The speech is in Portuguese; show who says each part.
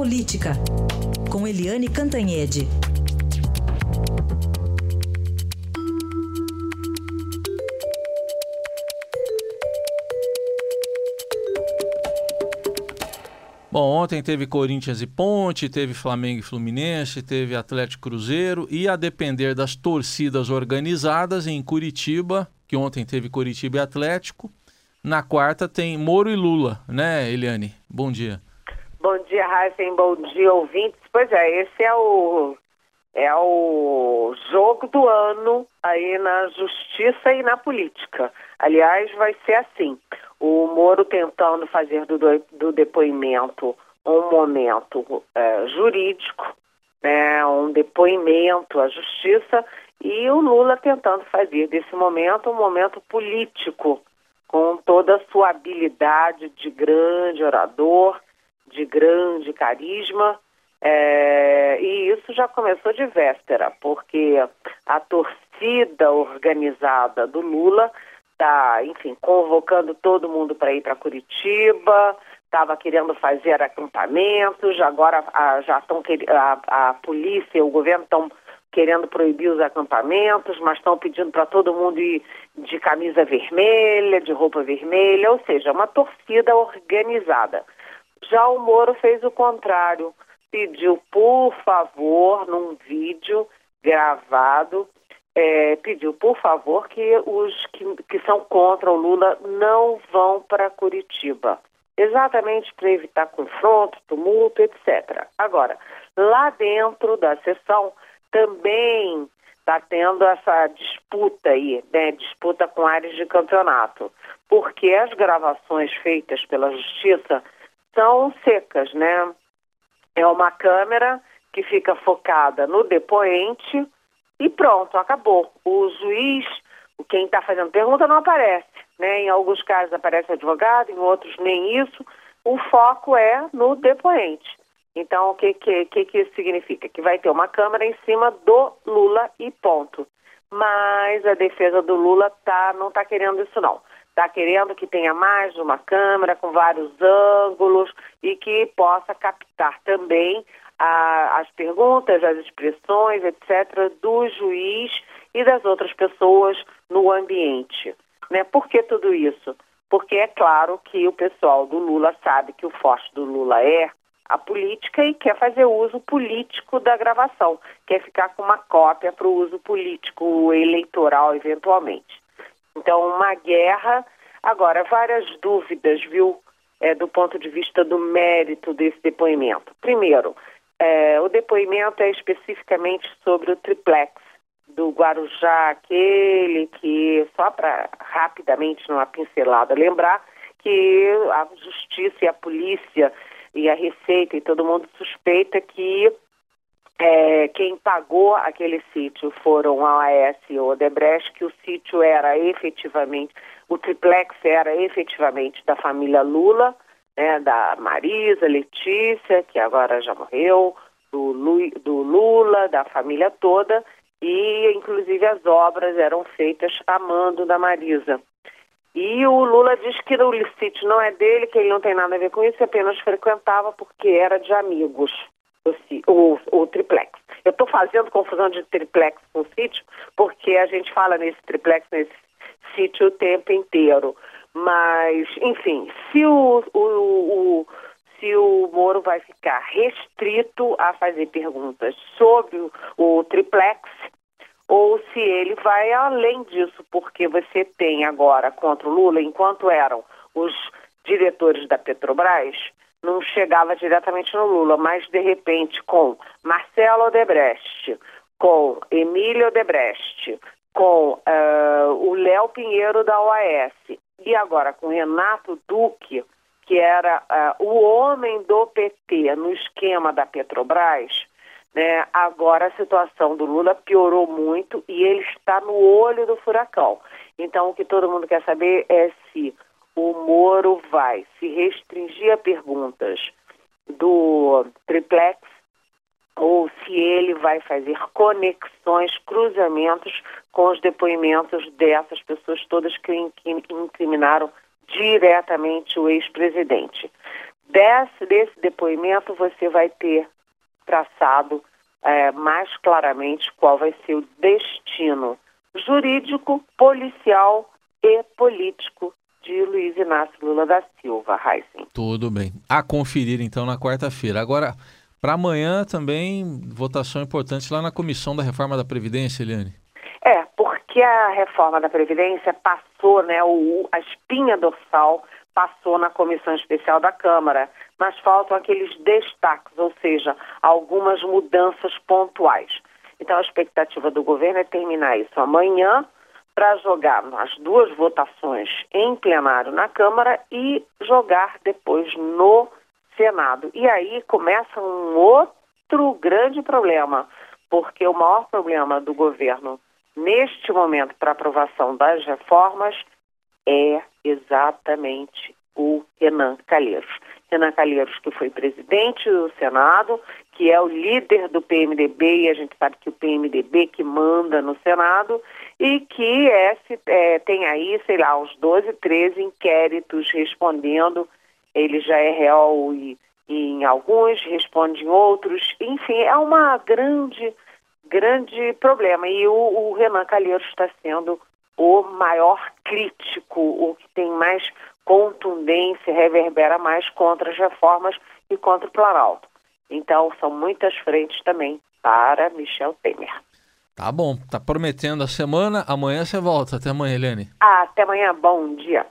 Speaker 1: Política, com Eliane Cantanhede.
Speaker 2: Bom, ontem teve Corinthians e Ponte, teve Flamengo e Fluminense, teve Atlético Cruzeiro e a depender das torcidas organizadas em Curitiba, que ontem teve Curitiba e Atlético, na quarta tem Moro e Lula, né, Eliane? Bom dia.
Speaker 3: Bom dia, Raíssen. Bom dia, ouvintes. Pois é, esse é o é o jogo do ano aí na justiça e na política. Aliás, vai ser assim o Moro tentando fazer do, do depoimento um momento é, jurídico, né, um depoimento à justiça, e o Lula tentando fazer desse momento um momento político, com toda a sua habilidade de grande orador, de grande carisma. É, e isso já começou de véspera, porque a torcida organizada do Lula está, enfim, convocando todo mundo para ir para Curitiba, estava querendo fazer acampamentos, agora a, já estão a, a polícia o governo estão querendo proibir os acampamentos, mas estão pedindo para todo mundo ir de camisa vermelha, de roupa vermelha, ou seja, uma torcida organizada. Já o Moro fez o contrário, pediu, por favor, num vídeo gravado, é, pediu, por favor, que os que, que são contra o Lula não vão para Curitiba. Exatamente para evitar confronto, tumulto, etc. Agora, lá dentro da sessão também está tendo essa disputa aí, né? Disputa com áreas de campeonato. Porque as gravações feitas pela justiça são secas, né? É uma câmera que fica focada no depoente e pronto, acabou. O juiz, quem está fazendo pergunta, não aparece. Né? Em alguns casos aparece advogado, em outros nem isso. O foco é no depoente. Então, o que, que, que, que isso significa? Que vai ter uma câmera em cima do Lula e ponto. Mas a defesa do Lula tá, não está querendo isso, não. Está querendo que tenha mais uma câmera com vários ângulos e que possa captar também a, as perguntas, as expressões, etc., do juiz e das outras pessoas no ambiente. Né? Por que tudo isso? Porque é claro que o pessoal do Lula sabe que o forte do Lula é a política e quer fazer uso político da gravação, quer ficar com uma cópia para o uso político eleitoral, eventualmente. Então, uma guerra. Agora, várias dúvidas, viu, é, do ponto de vista do mérito desse depoimento. Primeiro, é, o depoimento é especificamente sobre o triplex do Guarujá, aquele que, só para rapidamente numa pincelada lembrar, que a justiça e a polícia e a Receita e todo mundo suspeita que é, quem pagou aquele sítio foram a OAS e o Odebrecht, que o sítio era efetivamente, o triplex era efetivamente da família Lula, né, da Marisa, Letícia, que agora já morreu, do, Lu, do Lula, da família toda, e inclusive as obras eram feitas a mando da Marisa. E o Lula diz que o sítio não é dele, que ele não tem nada a ver com isso, apenas frequentava porque era de amigos, o, o, triplex. Eu estou fazendo confusão de triplex com sítio, porque a gente fala nesse triplex, nesse sítio o tempo inteiro. Mas, enfim, se o, o, o, se o Moro vai ficar restrito a fazer perguntas sobre o, o triplex ou se ele vai além disso, porque você tem agora contra o Lula, enquanto eram os diretores da Petrobras, não chegava diretamente no Lula, mas de repente com Marcelo Odebrecht, com Emílio Odebrecht, com uh, o Léo Pinheiro da OAS e agora com Renato Duque, que era uh, o homem do PT no esquema da Petrobras, né, agora a situação do Lula piorou muito e ele está no olho do furacão. Então, o que todo mundo quer saber é se o Moro vai se restringir a perguntas do triplex ou se ele vai fazer conexões, cruzamentos com os depoimentos dessas pessoas todas que incriminaram diretamente o ex-presidente. desse, desse depoimento você vai ter traçado é, mais claramente qual vai ser o destino jurídico, policial e político de Luiz Inácio Lula da Silva, Heisen.
Speaker 2: Tudo bem. A conferir então na quarta-feira. Agora, para amanhã também, votação importante lá na Comissão da Reforma da Previdência, Eliane.
Speaker 3: É, porque a reforma da Previdência passou, né, o, a espinha dorsal passou na Comissão Especial da Câmara, mas faltam aqueles destaques, ou seja, algumas mudanças pontuais. Então a expectativa do governo é terminar isso amanhã para jogar as duas votações em plenário na Câmara e jogar depois no Senado. E aí começa um outro grande problema, porque o maior problema do governo neste momento para aprovação das reformas é exatamente o Renan Calheiros. Renan Calheiros, que foi presidente do Senado, que é o líder do PMDB, e a gente sabe que o PMDB que manda no Senado, e que é, é, tem aí, sei lá, uns 12, 13 inquéritos respondendo. Ele já é réu e, e em alguns, responde em outros. Enfim, é uma grande, grande problema. E o, o Renan Calheiros está sendo o maior crítico, o que tem mais contundência, reverbera mais contra as reformas e contra o Planalto. Então, são muitas frentes também para Michel Temer.
Speaker 2: Tá bom, tá prometendo a semana. Amanhã você volta. Até amanhã, Helene.
Speaker 3: Até amanhã, bom dia.